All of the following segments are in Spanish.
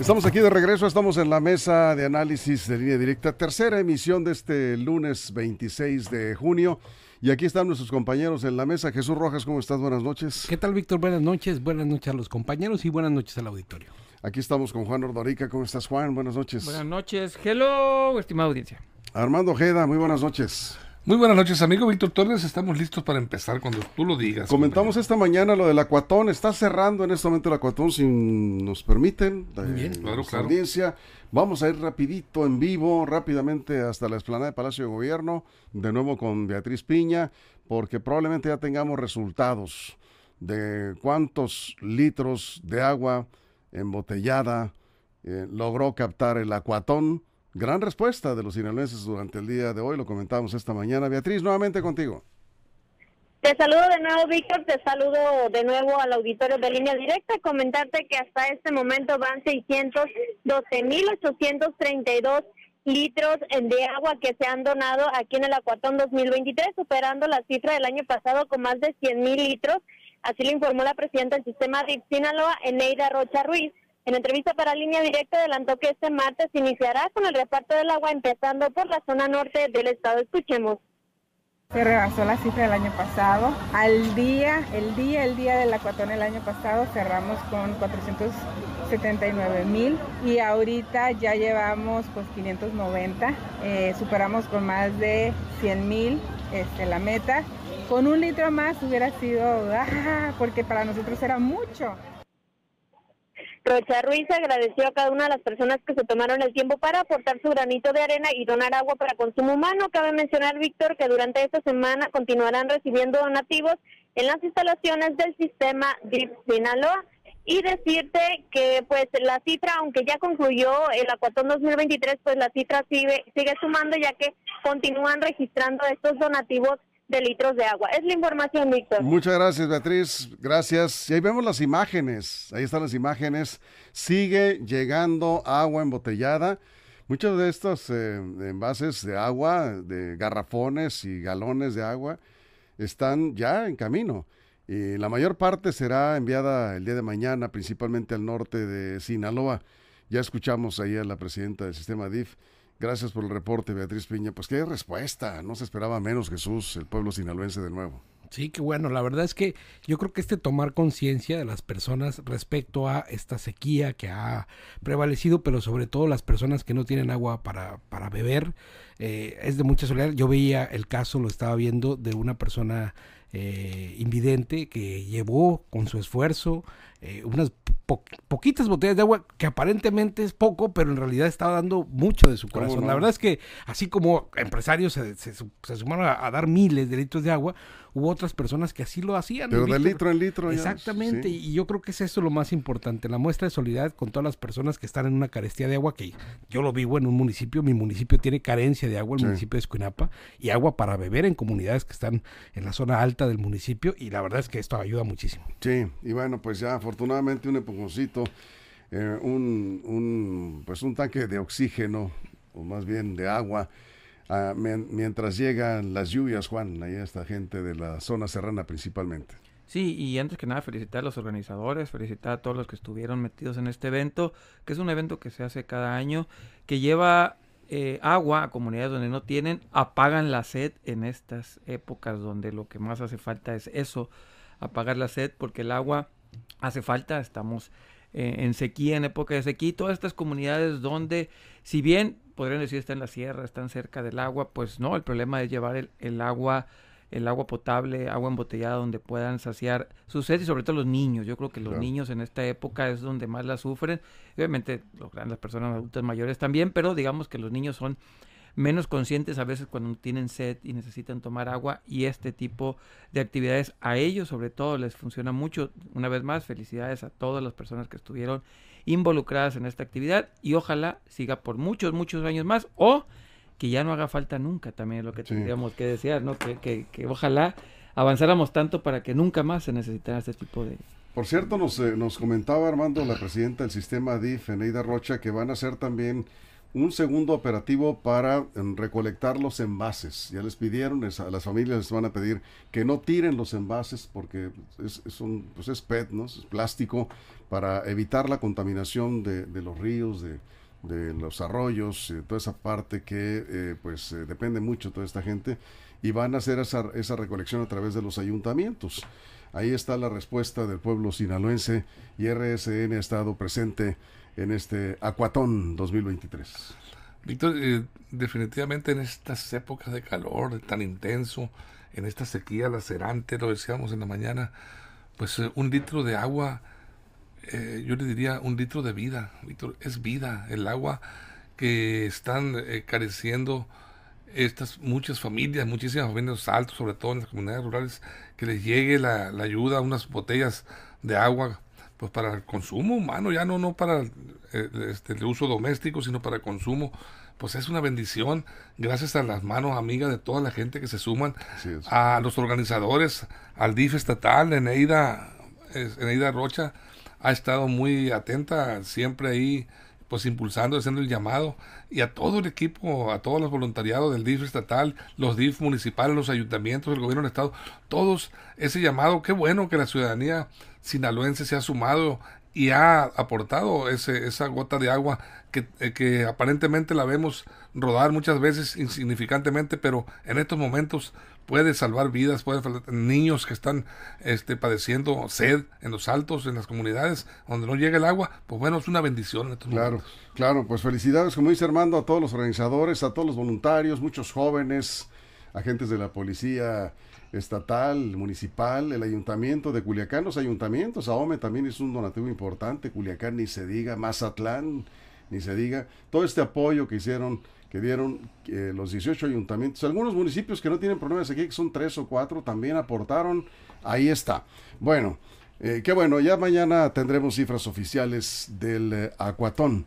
Estamos aquí de regreso, estamos en la mesa de análisis de línea directa, tercera emisión de este lunes 26 de junio. Y aquí están nuestros compañeros en la mesa. Jesús Rojas, ¿cómo estás? Buenas noches. ¿Qué tal, Víctor? Buenas noches. Buenas noches a los compañeros y buenas noches al auditorio. Aquí estamos con Juan Ordorica. ¿Cómo estás, Juan? Buenas noches. Buenas noches. Hello, estimada audiencia. Armando Ojeda, muy buenas noches. Muy buenas noches, amigo Víctor Torres. Estamos listos para empezar cuando tú lo digas. Comentamos esta mañana lo del Acuatón. Está cerrando en este momento el Acuatón, si nos permiten. Bien, claro, claro. audiencia. Vamos a ir rapidito, en vivo, rápidamente hasta la explanada de Palacio de Gobierno, de nuevo con Beatriz Piña, porque probablemente ya tengamos resultados de cuántos litros de agua embotellada eh, logró captar el Acuatón Gran respuesta de los sinaloenses durante el día de hoy, lo comentamos esta mañana. Beatriz, nuevamente contigo. Te saludo de nuevo, Víctor. Te saludo de nuevo al auditorio de línea directa. Comentarte que hasta este momento van 612.832 litros de agua que se han donado aquí en el Acuatón 2023, superando la cifra del año pasado con más de 100.000 litros. Así lo informó la presidenta del sistema de Sinaloa, Eneida Rocha Ruiz. En entrevista para Línea Directa adelantó que este martes iniciará con el reparto del agua empezando por la zona norte del estado. Escuchemos. Se rebasó la cifra del año pasado. Al día, el día, el día del acuatón el año pasado cerramos con 479 mil y ahorita ya llevamos pues 590. Eh, superamos con más de 100 mil este, la meta. Con un litro más hubiera sido, ah, porque para nosotros era mucho. Rocha Ruiz agradeció a cada una de las personas que se tomaron el tiempo para aportar su granito de arena y donar agua para consumo humano. Cabe mencionar, Víctor, que durante esta semana continuarán recibiendo donativos en las instalaciones del sistema DIP Sinaloa. Y decirte que pues la cifra, aunque ya concluyó el Acuatón 2023, pues la cifra sigue, sigue sumando ya que continúan registrando estos donativos de litros de agua. Es la información, Víctor. Muchas gracias, Beatriz. Gracias. Y ahí vemos las imágenes. Ahí están las imágenes. Sigue llegando agua embotellada. Muchos de estos eh, envases de agua, de garrafones y galones de agua, están ya en camino. Y la mayor parte será enviada el día de mañana, principalmente al norte de Sinaloa. Ya escuchamos ahí a la presidenta del sistema DIF Gracias por el reporte, Beatriz Piña. Pues qué respuesta, no se esperaba menos Jesús, el pueblo sinaloense de nuevo. Sí, que bueno, la verdad es que yo creo que este tomar conciencia de las personas respecto a esta sequía que ha prevalecido, pero sobre todo las personas que no tienen agua para, para beber, eh, es de mucha soledad. Yo veía el caso, lo estaba viendo, de una persona eh, invidente que llevó con su esfuerzo eh, unas poquitas botellas de agua que aparentemente es poco, pero en realidad estaba dando mucho de su corazón. La verdad es que así como empresarios se, se, sumaron a, dar miles de litros de agua, hubo otras personas que así lo hacían. Pero de litro en litro. Exactamente, y yo creo que es eso lo más importante, la muestra de solidaridad con todas las personas que están en una carestía de agua, que yo lo vivo en un municipio, mi municipio tiene carencia de agua, el municipio de Escuinapa, y agua para beber en comunidades que están en la zona alta del municipio, y la verdad es que esto ayuda muchísimo. Sí, y bueno, pues ya afortunadamente un empujoncito, eh, un, un, pues un tanque de oxígeno, o más bien de agua, Ah, mientras llegan las lluvias, Juan, ahí esta gente de la zona serrana principalmente. Sí, y antes que nada felicitar a los organizadores, felicitar a todos los que estuvieron metidos en este evento, que es un evento que se hace cada año, que lleva eh, agua a comunidades donde no tienen, apagan la sed en estas épocas donde lo que más hace falta es eso, apagar la sed, porque el agua hace falta, estamos eh, en sequía, en época de sequía, todas estas comunidades donde, si bien podrían decir está en la sierra, están cerca del agua, pues no, el problema es llevar el, agua el agua potable, agua embotellada donde puedan saciar su sed y sobre todo los niños. Yo creo que los niños en esta época es donde más la sufren. Obviamente las personas adultas mayores también, pero digamos que los niños son menos conscientes a veces cuando tienen sed y necesitan tomar agua y este tipo de actividades a ellos sobre todo les funciona mucho. Una vez más, felicidades a todas las personas que estuvieron involucradas en esta actividad y ojalá siga por muchos, muchos años más o que ya no haga falta nunca, también es lo que tendríamos que desear, ¿no? Que, que, que, ojalá avanzáramos tanto para que nunca más se necesitara este tipo de... Por cierto, nos, eh, nos comentaba Armando, la presidenta del sistema DIF, Eneida Rocha, que van a hacer también un segundo operativo para em, recolectar los envases. Ya les pidieron, a las familias les van a pedir que no tiren los envases porque es, es, un, pues es PET, ¿no? es plástico, para evitar la contaminación de, de los ríos, de, de, los arroyos, toda esa parte que eh, pues eh, depende mucho de toda esta gente y van a hacer esa, esa recolección a través de los ayuntamientos. Ahí está la respuesta del pueblo sinaloense y RSN ha estado presente en este Acuatón 2023. Víctor, eh, definitivamente en estas épocas de calor tan intenso, en esta sequía lacerante, lo decíamos en la mañana, pues eh, un litro de agua, eh, yo le diría un litro de vida, Víctor, es vida, el agua que están careciendo estas muchas familias, muchísimas familias altos, sobre todo en las comunidades rurales, que les llegue la, la ayuda, unas botellas de agua pues para el consumo humano, ya no, no para eh, este, el uso doméstico, sino para el consumo, pues es una bendición, gracias a las manos amigas de toda la gente que se suman, a los organizadores, al DIF estatal, Eneida, Eneida Rocha, ha estado muy atenta, siempre ahí, pues impulsando, haciendo el llamado, y a todo el equipo, a todos los voluntariados del DIF estatal, los DIF municipales, los ayuntamientos, el gobierno del estado, todos ese llamado, qué bueno que la ciudadanía sinaloense se ha sumado y ha aportado ese, esa gota de agua que, eh, que, aparentemente la vemos rodar muchas veces insignificantemente, pero en estos momentos puede salvar vidas, puede niños que están este, padeciendo sed en los altos, en las comunidades donde no llega el agua, pues bueno, es una bendición en estos claro, momentos. Claro, pues felicidades, como dice Armando, a todos los organizadores, a todos los voluntarios, muchos jóvenes, agentes de la policía, estatal, municipal, el ayuntamiento de Culiacán, los ayuntamientos, AOME también es un donativo importante, Culiacán ni se diga, Mazatlán ni se diga, todo este apoyo que hicieron, que dieron eh, los 18 ayuntamientos, algunos municipios que no tienen problemas aquí, que son tres o cuatro, también aportaron, ahí está. Bueno, eh, qué bueno, ya mañana tendremos cifras oficiales del eh, Acuatón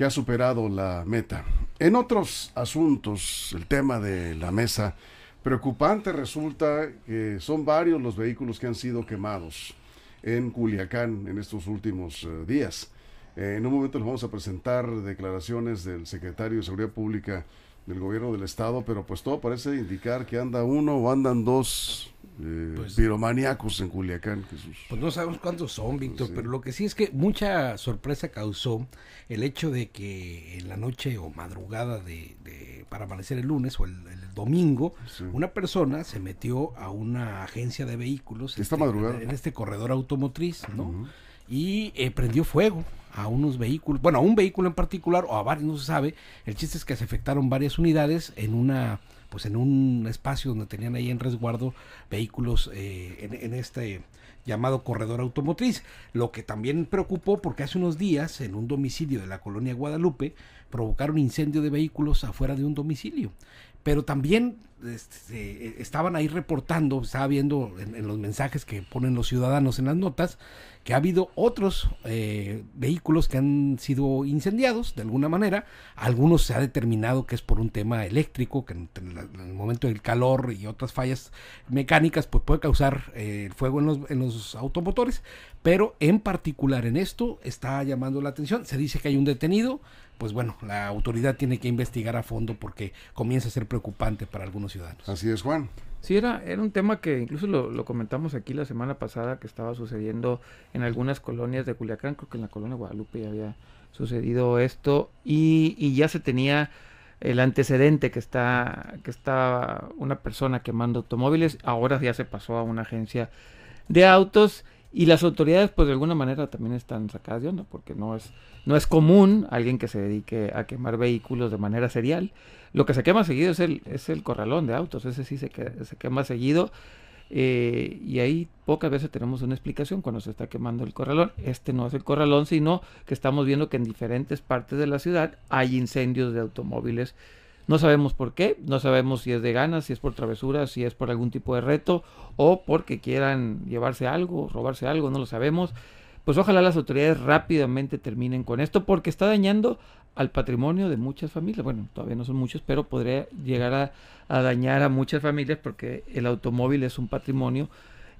que ha superado la meta. En otros asuntos, el tema de la mesa, Preocupante resulta que son varios los vehículos que han sido quemados en Culiacán en estos últimos uh, días. Eh, en un momento les vamos a presentar declaraciones del secretario de Seguridad Pública del gobierno del estado, pero pues todo parece indicar que anda uno o andan dos eh, pues, piromaníacos en Culiacán, Jesús. Pues no sabemos cuántos son, Víctor, sí. pero lo que sí es que mucha sorpresa causó el hecho de que en la noche o madrugada de, de para amanecer el lunes o el, el domingo, sí. una persona se metió a una agencia de vehículos esta este, madrugada. en este corredor automotriz, ¿no? Uh -huh. Y eh, prendió fuego a unos vehículos, bueno, a un vehículo en particular o a varios, no se sabe. El chiste es que se afectaron varias unidades en una pues en un espacio donde tenían ahí en resguardo vehículos eh, en, en, este llamado corredor automotriz, lo que también preocupó porque hace unos días en un domicilio de la colonia Guadalupe provocaron incendio de vehículos afuera de un domicilio, pero también este, estaban ahí reportando, estaba viendo en, los mensajes que ponen los ciudadanos en las notas, que ha habido otros eh, vehículos que han sido incendiados de alguna manera. Algunos se ha determinado que es por un tema eléctrico, que en, en, el momento del calor y otras fallas mecánicas pues puede causar eh, fuego en los, en los automotores. Pero en particular en esto está llamando la atención. Se dice que hay un detenido. Pues bueno, la autoridad tiene que investigar a fondo porque comienza a ser preocupante para algunos ciudadanos. Así es, Juan. Sí, era, era un tema que incluso lo, lo, comentamos aquí la semana pasada que estaba sucediendo en algunas colonias de Culiacán, creo que en la colonia Guadalupe ya había sucedido esto y, y ya se tenía el antecedente que está, que está una persona quemando automóviles, ahora ya se pasó a una agencia de autos y las autoridades pues de alguna manera también están sacadas de onda porque no es, no es común alguien que se dedique a quemar vehículos de manera serial. Lo que se quema seguido es el, es el corralón de autos, ese sí se, se quema seguido. Eh, y ahí pocas veces tenemos una explicación cuando se está quemando el corralón. Este no es el corralón, sino que estamos viendo que en diferentes partes de la ciudad hay incendios de automóviles No sabemos por qué, no sabemos si es de ganas, si es por travesura, si es por algún tipo de reto o porque quieran llevarse algo, robarse algo, no lo sabemos. Pues ojalá las autoridades rápidamente terminen con esto porque está dañando al patrimonio de muchas familias. Bueno, todavía no son muchos, pero podría llegar a, dañar a muchas familias porque el automóvil es un patrimonio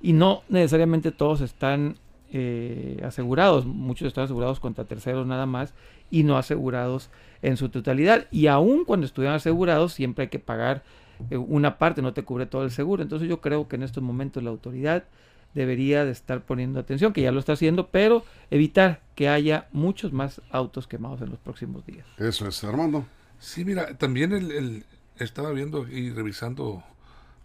y no necesariamente todos están eh, asegurados, muchos están asegurados contra terceros nada más y no asegurados en su totalidad. Y aun cuando estuvieran asegurados, siempre hay que pagar eh, una parte, no te cubre todo el seguro. Entonces yo creo que en estos momentos la autoridad debería de estar poniendo atención, que ya lo está haciendo, pero evitar que haya muchos más autos quemados en los próximos días. Eso es, Armando. Sí, mira, también el, estaba viendo y revisando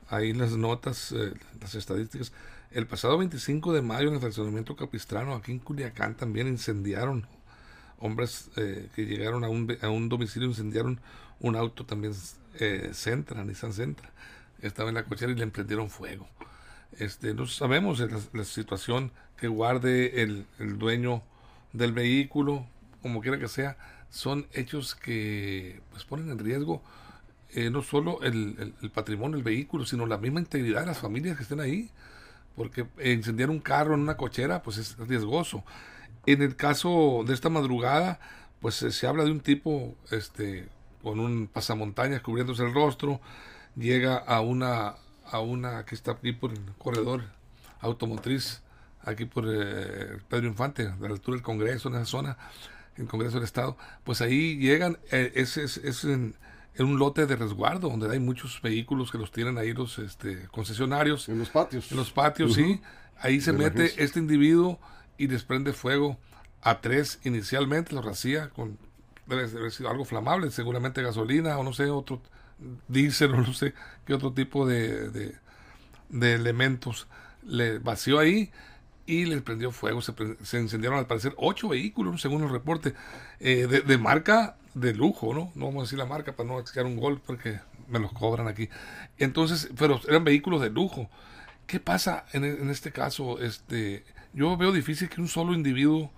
ahí las notas, eh, las estadísticas. El pasado 25 de mayo en el fraccionamiento Capistrano, aquí en Culiacán, también incendiaron hombres eh, que llegaron a un, a un domicilio, incendiaron un auto también eh, Centra, Nissan Centra. Estaba en la cochera y le emprendieron fuego. Este, no sabemos la, situación que guarde el, dueño del vehículo, como quiera que sea, son hechos que pues ponen en riesgo eh, no solo el, patrimonio, el vehículo, sino la misma integridad de las familias que estén ahí porque incendiar un carro en una cochera pues es riesgoso. En el caso de esta madrugada, pues se habla de un tipo este con un pasamontañas cubriéndose el rostro, llega a una a una que está aquí por el corredor automotriz, aquí por eh, Pedro Infante, a la altura del Congreso, en esa zona, el Congreso del Estado, pues ahí llegan, eh, ese es, en, en un lote de resguardo donde hay muchos vehículos que los tienen ahí los este, concesionarios. En los patios. En los patios, sí. Ahí se mete este individuo y desprende fuego a tres inicialmente, lo racía con debe haber sido algo flamable, seguramente gasolina o no sé, otro diésel o no sé qué otro tipo de, de, elementos. Le vació ahí y le prendió fuego. Se, se, incendiaron al parecer ocho vehículos, según el reporte, eh, de, marca de lujo, ¿no? No vamos a decir la marca para no echar un gol porque me los cobran aquí. Entonces, pero eran vehículos de lujo. ¿Qué pasa en, en este caso? Este, yo veo difícil que un solo individuo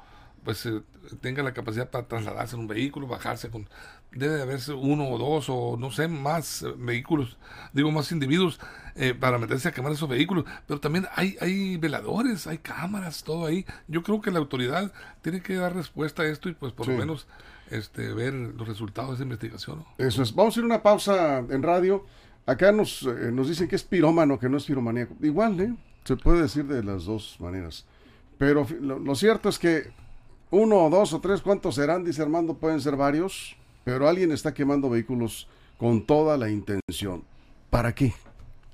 pues eh, tenga la capacidad para trasladarse en un vehículo, bajarse con debe de haberse uno o dos o no sé más eh, vehículos, digo más individuos eh, para meterse a quemar esos vehículos, pero también hay hay veladores, hay cámaras, todo ahí. Yo creo que la autoridad tiene que dar respuesta a esto y pues por lo menos este ver los resultados de esa investigación. Eso es. Vamos a ir a una pausa en radio. Acá nos nos dicen que es pirómano, que no es piromaníaco. Igual, ¿eh? Se puede decir de las dos maneras. Pero lo cierto es que uno o dos o tres, ¿cuántos serán? Dice Armando, pueden ser varios, pero alguien está quemando vehículos con toda la intención. ¿Para qué?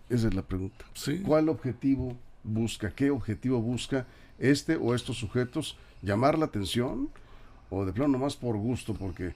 Esa es la pregunta. ¿Cuál objetivo busca? ¿Qué objetivo busca este o estos sujetos? ¿Llamar la atención? ¿O de plano nomás por gusto? Porque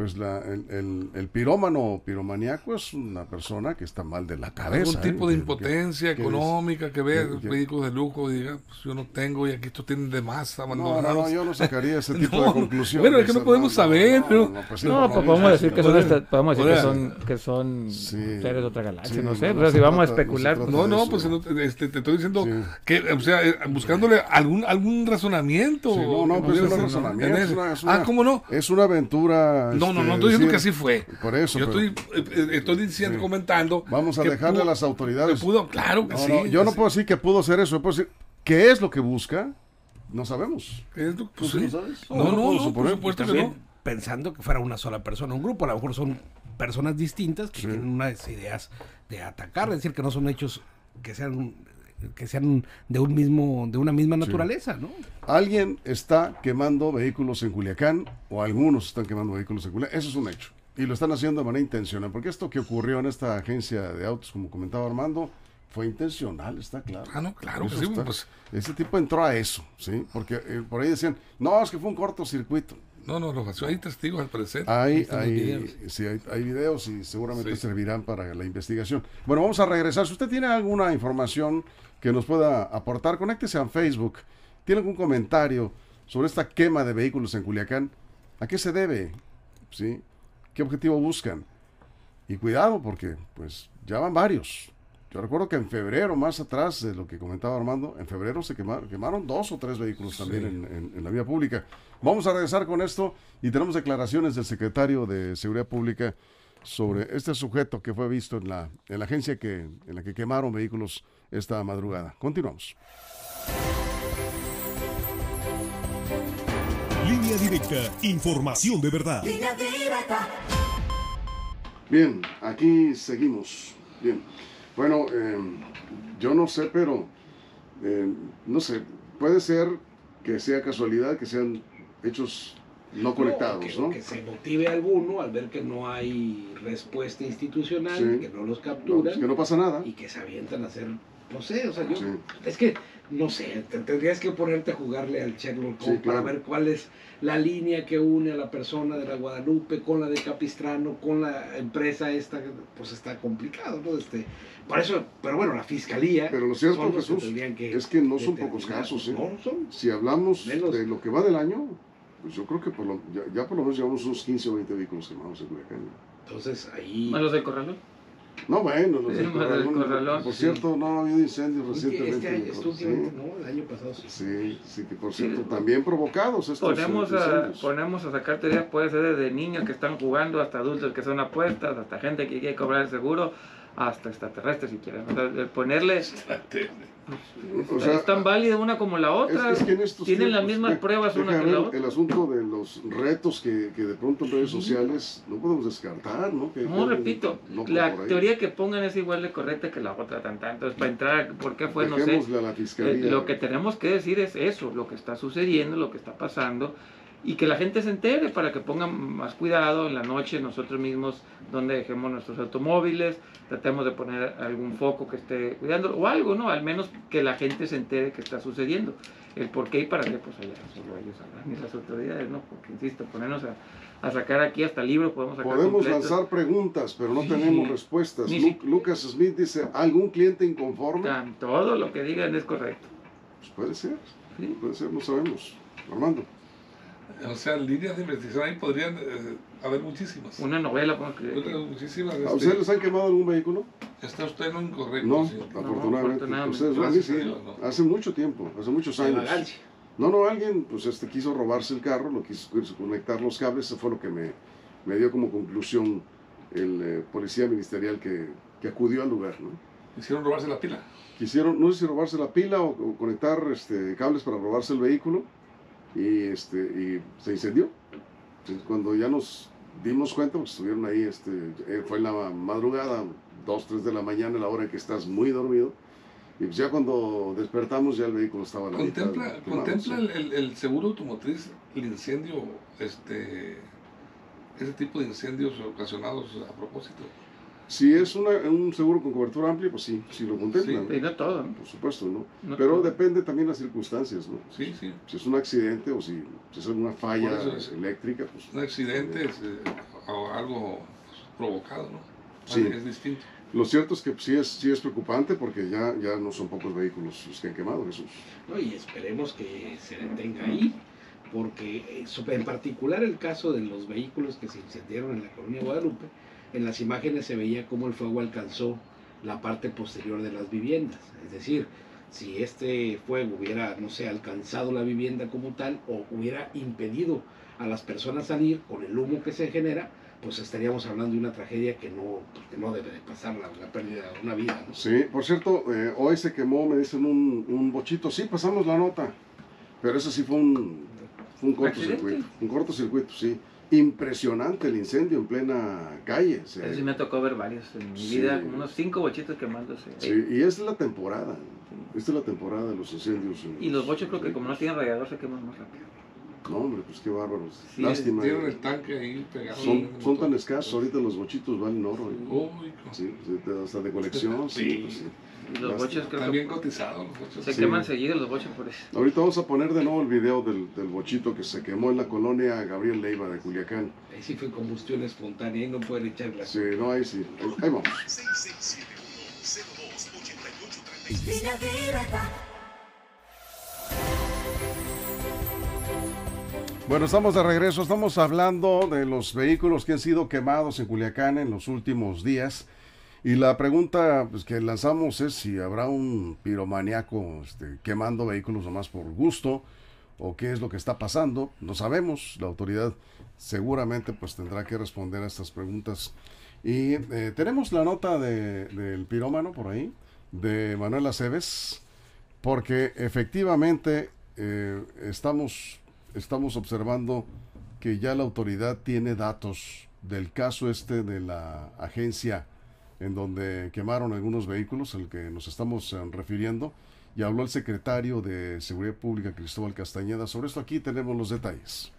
pues la, el, el, pirómano o piromaníaco es una persona que está mal de la cabeza. Algún tipo ¿eh? de impotencia económica que, ve vehículos de lujo y diga, pues yo no tengo y aquí estos tienen de más No, no, no, yo no sacaría ese tipo de conclusión. Bueno, es que no podemos saber, pero... No, pues, podemos decir que son, podemos decir que son, que son seres de otra galaxia, no sé, pero si vamos a especular... No, no, pues este, te estoy diciendo que, o sea, eh, buscándole algún, algún razonamiento. no, no, pues es un razonamiento. Ah, ¿cómo no? Es una aventura... No, no, no, estoy diciendo que así fue. Por eso. Yo estoy, eh, estoy diciendo, comentando. Vamos a dejarle a las autoridades. pudo, claro que sí. yo no puedo decir que pudo ser eso. puedo decir, ¿qué es lo que busca? No sabemos. ¿Qué es lo, pues, ¿No sabes? No, no, no, no por supuesto que no. Pensando que fuera una sola persona, un grupo, a lo mejor son personas distintas que tienen unas ideas de atacar, es decir, que no son hechos que sean que sean de un mismo de una misma naturaleza, ¿no? Alguien está quemando vehículos en Culiacán o algunos están quemando vehículos en Culiacán, eso es un hecho. Y lo están haciendo de manera intencional, porque esto que ocurrió en esta agencia de autos, como comentaba Armando, fue intencional, está claro. Ah, no, claro sí, pues. Ese tipo entró a eso, ¿sí? Porque eh, por ahí decían, no, es que fue un cortocircuito. No, no, lo Hay testigos al parecer. Hay, hay, sí, hay, hay, videos y seguramente servirán para la investigación. Bueno, vamos a regresar. Si usted tiene alguna información que nos pueda aportar, conéctese a Facebook. ¿Tiene algún comentario sobre esta quema de vehículos en Culiacán? ¿A qué se debe? ¿Sí? ¿Qué objetivo buscan? Y cuidado porque pues ya van varios. Yo recuerdo que en febrero, más atrás de lo que comentaba Armando, en febrero se quemaron, quemaron dos o tres vehículos también en, en, la vía pública. Vamos a regresar con esto y tenemos declaraciones del secretario de Seguridad Pública sobre este sujeto que fue visto en la, en la agencia que, en la que quemaron vehículos esta madrugada. Continuamos. Línea directa, información de verdad. Bien, aquí seguimos. Bien. Bueno, eh, yo no sé, pero eh, no sé, puede ser que sea casualidad que sean hechos no conectados, que, ¿no? Que se motive alguno al ver que no hay respuesta institucional, Sí. que no los No, capturan pues que no pasa nada. y que se avientan a hacer, no sé, o sea, yo, Sí. es que, no sé, te- tendrías que ponerte a jugarle al Sherlock Sí, Holmes para claro. ver cuál es la línea que une a la persona de la Guadalupe con la de Capistrano, con la empresa esta, pues está complicado, ¿no? Este, por eso, pero bueno, la fiscalía... Pero lo cierto, los que Jesús, tendrían que es que no son pocos casos, ¿eh? No, no son. Si hablamos Menos. de lo que va del año, pues yo creo que por lo- ya, ya por lo menos llevamos unos 15 o 20 vehículos quemados en Culiacán. Entonces ahí... ¿A los del corralón? No, bueno, los Sí, del más del Corralón, Corralón, Por sí. cierto, no ha habido incendios Este- recientemente. Este este sí, no, el año pasado sí. sí, sí, que por cierto, también provocados estos Ponemos a, incendios. ponemos a sacar teorías, puede ser desde niños que están jugando hasta adultos que son apuestas, hasta gente que quiere cobrar el seguro, hasta extraterrestres si quieren. O sea, ponerle, O sea, es tan válida una como la otra. Es, es que en estos Tienen las mismas pruebas una que la otra. El asunto de los retos que, que de pronto en redes sociales no podemos descartar, ¿no? Que- No, repito, no la teoría que pongan es igual de correcta que la otra, tan tanto. Es para entrar, ¿por qué fue? No sé. La fiscalía. Eh, lo que tenemos que decir es eso, lo que está sucediendo, lo que está pasando, y que la gente se entere para que pongan más cuidado en la noche nosotros mismos donde dejemos nuestros automóviles, tratemos de poner algún foco que esté cuidando, o algo, ¿no? Al menos que la gente se entere que está sucediendo. El por qué y para qué, pues allá solo ellos sabrán, y las autoridades, ¿no? Porque, insisto, ponernos a, a sacar aquí hasta libros, podemos sacar Podemos completos. lanzar preguntas, pero no Sí. tenemos respuestas. Ni Lu- si- Lucas Smith dice, ¿algún cliente inconforme? Tan- Todo lo que digan es correcto. Pues puede ser, ¿sí? puede ser, no sabemos. Armando. O sea, líneas de investigación ahí podrían eh, haber muchísimas. Una novela, muchísimas. ¿A este, ustedes les han quemado algún vehículo? Está usted en lo incorrecto. No, señor. afortunadamente. afortunadamente. Ustedes, Gracias sí, no. hace mucho tiempo, hace muchos años. No, no, alguien pues este quiso robarse el carro, lo quiso, quiso conectar los cables, eso fue lo que me, me dio como conclusión el eh, policía ministerial que, que acudió al lugar, ¿no? Hicieron robarse la pila. Quisieron, no sé si robarse la pila o, o conectar este, cables para robarse el vehículo y, este, y se incendió. Entonces, cuando ya nos dimos cuenta, pues estuvieron ahí, este, eh, fue en la madrugada, 2, 3 de la mañana, la hora en que estás muy dormido. Y pues ya cuando despertamos ya el vehículo estaba a la mitad ¿Contempla, quemado, contempla sí. el- el seguro automotriz el incendio, este, ese tipo de incendios ocasionados a propósito? Si es una- un seguro con cobertura amplia, pues sí, sí lo contemplan. Y no todo, ¿no? Por supuesto, ¿no? No Pero todo. depende también de las circunstancias, ¿no? Sí, sí. Si es un accidente o si, si es una falla Por eso es- eléctrica, pues... Un accidente es, eh, o algo provocado, ¿no? Sí. Es distinto. Lo cierto es que sí es, sí es preocupante porque ya, ya no son pocos vehículos los que han quemado, Jesús. ¿no? Y esperemos que se detenga ahí, porque eh, en particular el caso de los vehículos que se incendiaron en la colonia Guadalupe, en las imágenes se veía cómo el fuego alcanzó la parte posterior de las viviendas. Es decir, si este fuego hubiera, no sé, alcanzado la vivienda como tal o hubiera impedido a las personas salir con el humo que se genera, pues estaríamos hablando de una tragedia que no, pues, que no debe de pasar la, la pérdida de una vida. ¿no? Sí, por cierto, eh, hoy se quemó, me dicen, un, un bochito. Sí, pasamos la nota, pero ese sí fue un, fue un cortocircuito. Un cortocircuito, sí. Impresionante el incendio en plena calle. Eso sí me tocó ver varios en mi Sí. vida, como unos cinco bochitos quemándose. Sí, y es la temporada. Esta es la temporada de los incendios. en Y los bochos creo que como no tienen radiador se queman más rápido. No, hombre, pues qué bárbaros. Sí, Lástima. Tienen el tanque ahí pegado. Son, tan escasos, ahorita los bochitos valen oro. ¿eh? Uy, Sí, sí, te- hasta de colección. sí, Sí. pues sí. Y los bochos creo bien que cotizados los bochos. se Sí. queman seguido los bochos por eso. Ahorita vamos a poner de nuevo el video del, del bochito que se quemó en la colonia Gabriel Leiva de Culiacán. Ahí sí fue combustión espontánea y no pueden echar la Sí, no, ahí sí. Ahí, ahí vamos. Bueno, estamos de regreso. Estamos hablando de los vehículos que han sido quemados en Culiacán en los últimos días. Y la pregunta pues, que lanzamos es si habrá un piromaniaco este, quemando vehículos nomás por gusto o qué es lo que está pasando. No sabemos. La autoridad seguramente pues tendrá que responder a estas preguntas. Y eh, tenemos la nota de, del pirómano por ahí, de Manuel Aceves, porque efectivamente eh, estamos, estamos observando que ya la autoridad tiene datos del caso este de la agencia en donde quemaron algunos vehículos, al que nos estamos eh, refiriendo, y habló el secretario de Seguridad Pública, Cristóbal Castañeda. Sobre esto aquí tenemos los detalles.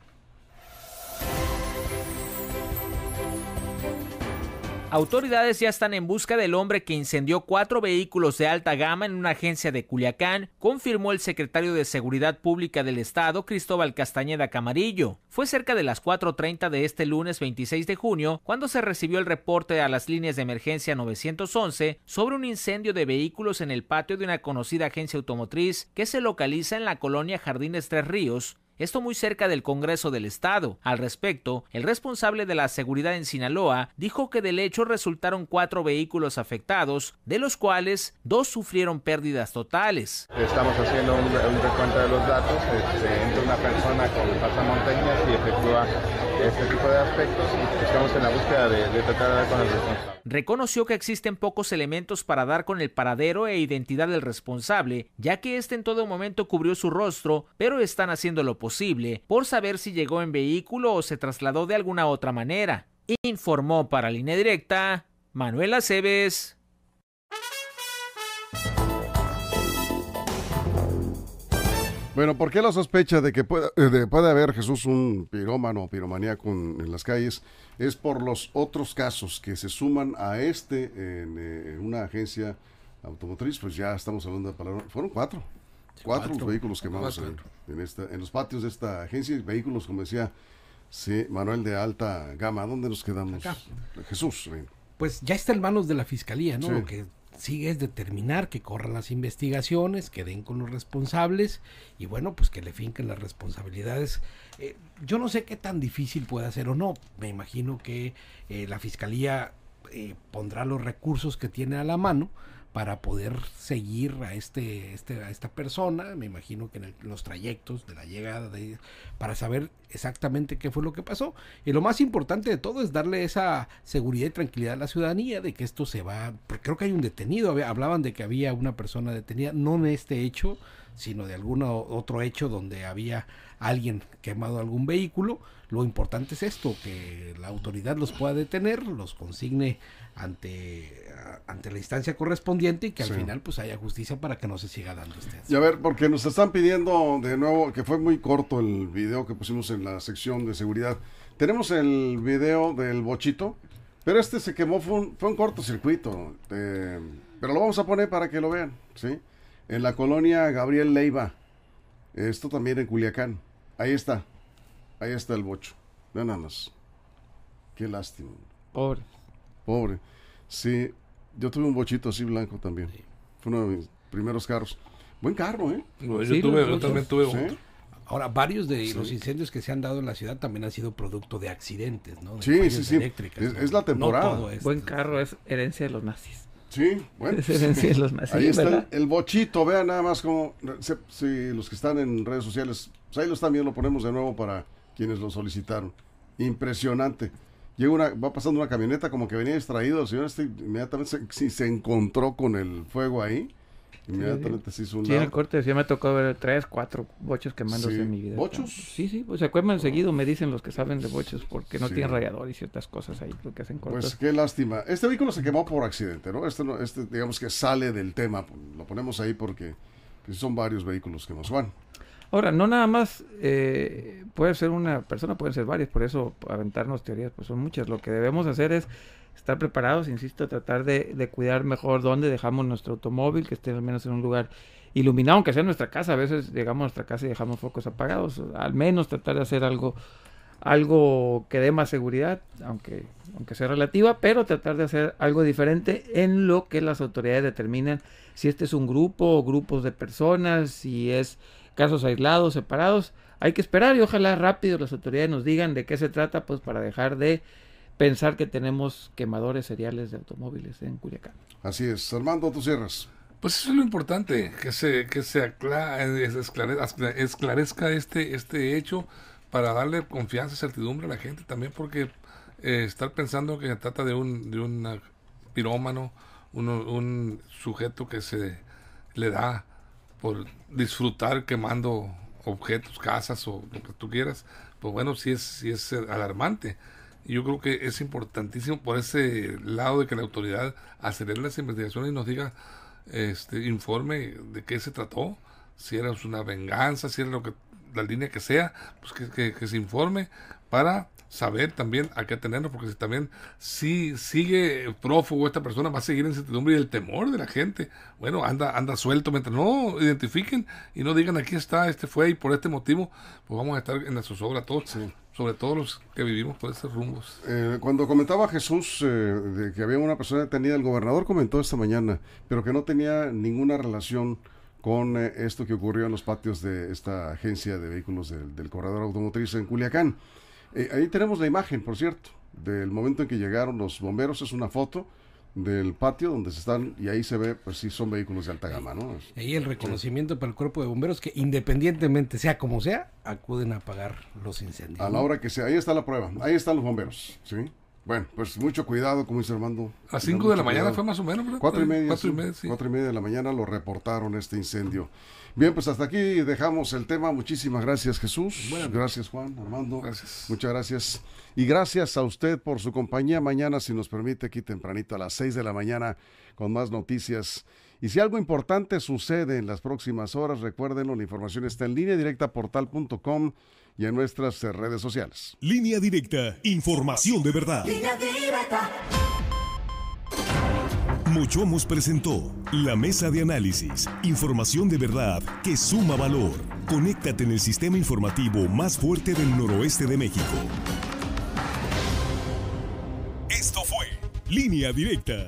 Autoridades ya están en busca del hombre que incendió cuatro vehículos de alta gama en una agencia de Culiacán, confirmó el secretario de Seguridad Pública del Estado, Cristóbal Castañeda Camarillo. Fue cerca de las 4.30 de este lunes 26 de junio cuando se recibió el reporte a las líneas de emergencia 911 sobre un incendio de vehículos en el patio de una conocida agencia automotriz que se localiza en la colonia Jardines Tres Ríos, esto muy cerca del Congreso del Estado. Al respecto, el responsable de la seguridad en Sinaloa dijo que del hecho resultaron cuatro vehículos afectados, de los cuales dos sufrieron pérdidas totales. Estamos haciendo un, recuento de los datos, este, entra una persona con pasamontañas y efectúa este tipo de aspectos y estamos en la búsqueda de, de tratar de dar con el responsable. Reconoció que existen pocos elementos para dar con el paradero e identidad del responsable, ya que este en todo momento cubrió su rostro, pero están haciendo lo posible por saber si llegó en vehículo o se trasladó de alguna otra manera. Informó para Línea Directa Manuel Aceves. Bueno, ¿por qué la sospecha de que pueda, de, puede haber Jesús un pirómano o piromaníaco en, las calles? Es por los otros casos que se suman a este en eh, una agencia automotriz, pues ya estamos hablando de palabras. Fueron cuatro. Cuatro, cuatro vehículos quemados en, en, esta, en los patios de esta agencia, vehículos, como decía sí, Manuel de alta gama. ¿Dónde nos quedamos? Acá. Jesús. Pues ya está en manos de la fiscalía, ¿no? Sí. Lo que sigue es determinar que corran las investigaciones, que den con los responsables y bueno, pues que le finquen las responsabilidades. Eh, yo no sé qué tan difícil puede ser o no. Me imagino que eh, la fiscalía eh, pondrá los recursos que tiene a la mano para poder seguir a este, este a esta persona, me imagino que en, el, los trayectos de la llegada de para saber exactamente qué fue lo que pasó. Y lo más importante de todo es darle esa seguridad y tranquilidad a la ciudadanía de que esto se va, creo que hay un detenido, hablaban de que había una persona detenida, no en este hecho, sino de algún otro hecho donde había alguien quemado algún vehículo. Lo importante es esto, que la autoridad los pueda detener, los consigne ante, ante la instancia correspondiente y que al sí. final pues haya justicia para que no se siga dando este. Y a ver, porque nos están pidiendo de nuevo, que fue muy corto el video que pusimos en la sección de seguridad. Tenemos el video del bochito, pero este se quemó, fue un, fue un cortocircuito. Eh, pero lo vamos a poner para que lo vean, ¿sí? En la colonia Gabriel Leiva. Esto también en Culiacán. Ahí está. Ahí está el bocho. Vean nada más. Qué lástima. Pobre. Pobre. Sí, yo tuve un bochito así blanco también. Sí. Fue uno de mis primeros carros. Buen carro, ¿eh? No, yo, sí, tuve, yo también tuve ¿Sí? otro. Ahora, varios de sí. los incendios que se han dado en la ciudad también han sido producto de accidentes, ¿no? De sí, sí, sí. Eléctricas, es, ¿no? es, la temporada. No es, Buen carro es herencia de los nazis. Sí, bueno. Los. Ahí está ¿verdad? el, bochito, vean nada más como, si, los que están en redes sociales, pues ahí lo están viendo, lo ponemos de nuevo para quienes lo solicitaron. Impresionante. Llega una, va pasando una camioneta como que venía distraído, el señor este inmediatamente se, se encontró con el fuego ahí. Inmediatamente sí, se hizo un Sí, en el corte sí me tocó ver tres, cuatro bochos quemándose sí. en mi vida. ¿Bochos? Sí, sí, pues se acuerdan oh. seguido, me dicen los que saben de bochos, porque no sí. tienen radiador y ciertas cosas ahí, lo que hacen cortos. Pues qué lástima. Este vehículo se quemó por accidente, ¿no? Este, no, este digamos que sale del tema, lo ponemos ahí porque pues, son varios vehículos que nos van. Ahora, no nada más eh, puede ser una persona, pueden ser varias, por eso aventarnos teorías, pues son muchas. Lo que debemos hacer es estar preparados, insisto, tratar de, cuidar mejor dónde dejamos nuestro automóvil, que esté al menos en un lugar iluminado, aunque sea nuestra casa. A veces llegamos a nuestra casa y dejamos focos apagados. Al menos tratar de hacer algo, algo que dé más seguridad, aunque, aunque sea relativa, pero tratar de hacer algo diferente en lo que las autoridades determinan si este es un grupo o grupos de personas, si es casos aislados, separados. Hay que esperar y ojalá rápido las autoridades nos digan de qué se trata, pues para dejar de pensar que tenemos quemadores seriales de automóviles en Culiacán. Así es. Armando, tú cierras. Pues eso es lo importante, que se, que se aclara, esclarezca, esclarezca este, este hecho para darle confianza y certidumbre a la gente también, porque eh, estar pensando que se trata de un, de un pirómano, un sujeto que se le da por disfrutar quemando objetos, casas o lo que tú quieras, pues bueno, sí es, sí es alarmante. Yo creo que es importantísimo por ese lado de que la autoridad acelere las investigaciones y nos diga, este, informe de qué se trató, si era una venganza, si era lo que la línea que sea, pues que, que se informe para saber también a qué tenernos, porque si también si sigue prófugo esta persona, va a seguir en incertidumbre y el temor de la gente. Bueno, anda, anda suelto mientras no identifiquen y no digan aquí está, este fue y por este motivo, pues vamos a estar en la zozobra todos. Sobre todo los que vivimos por estos rumbos. Eh, cuando comentaba Jesús eh, de que había una persona detenida, el gobernador comentó esta mañana, pero que no tenía ninguna relación con eh, esto que ocurrió en los patios de esta agencia de vehículos del, del corredor automotriz en Culiacán. Eh, ahí tenemos la imagen, por cierto, del momento en que llegaron los bomberos. Es una foto del patio donde se están y ahí se ve, pues sí, son vehículos de alta gama, ¿no? Ahí el reconocimiento para el cuerpo de bomberos que independientemente sea como sea, acuden a apagar los incendios. A la hora que sea, ahí está la prueba, ahí están los bomberos, ¿sí? Bueno, pues mucho cuidado, como dice Armando. A 5 de la mañana fue más o menos, ¿verdad? Cuatro y media. Cuatro y media, sí. Cuatro y media de la mañana lo reportaron este incendio. Bien, pues hasta aquí dejamos el tema. Muchísimas gracias, Jesús. Gracias, Juan, Armando. Gracias. Muchas gracias. Y gracias a usted por su compañía. Mañana, si nos permite, aquí tempranito a las 6 de la mañana con más noticias. Y si algo importante sucede en las próximas horas, recuérdenlo, la información está en línea directa portal.com y en nuestras eh, redes sociales. Línea directa, información de verdad. Línea directa. Mochomos presentó la mesa de análisis, información de verdad que suma valor. Conéctate en el sistema informativo más fuerte del noroeste de México. Esto fue Línea Directa.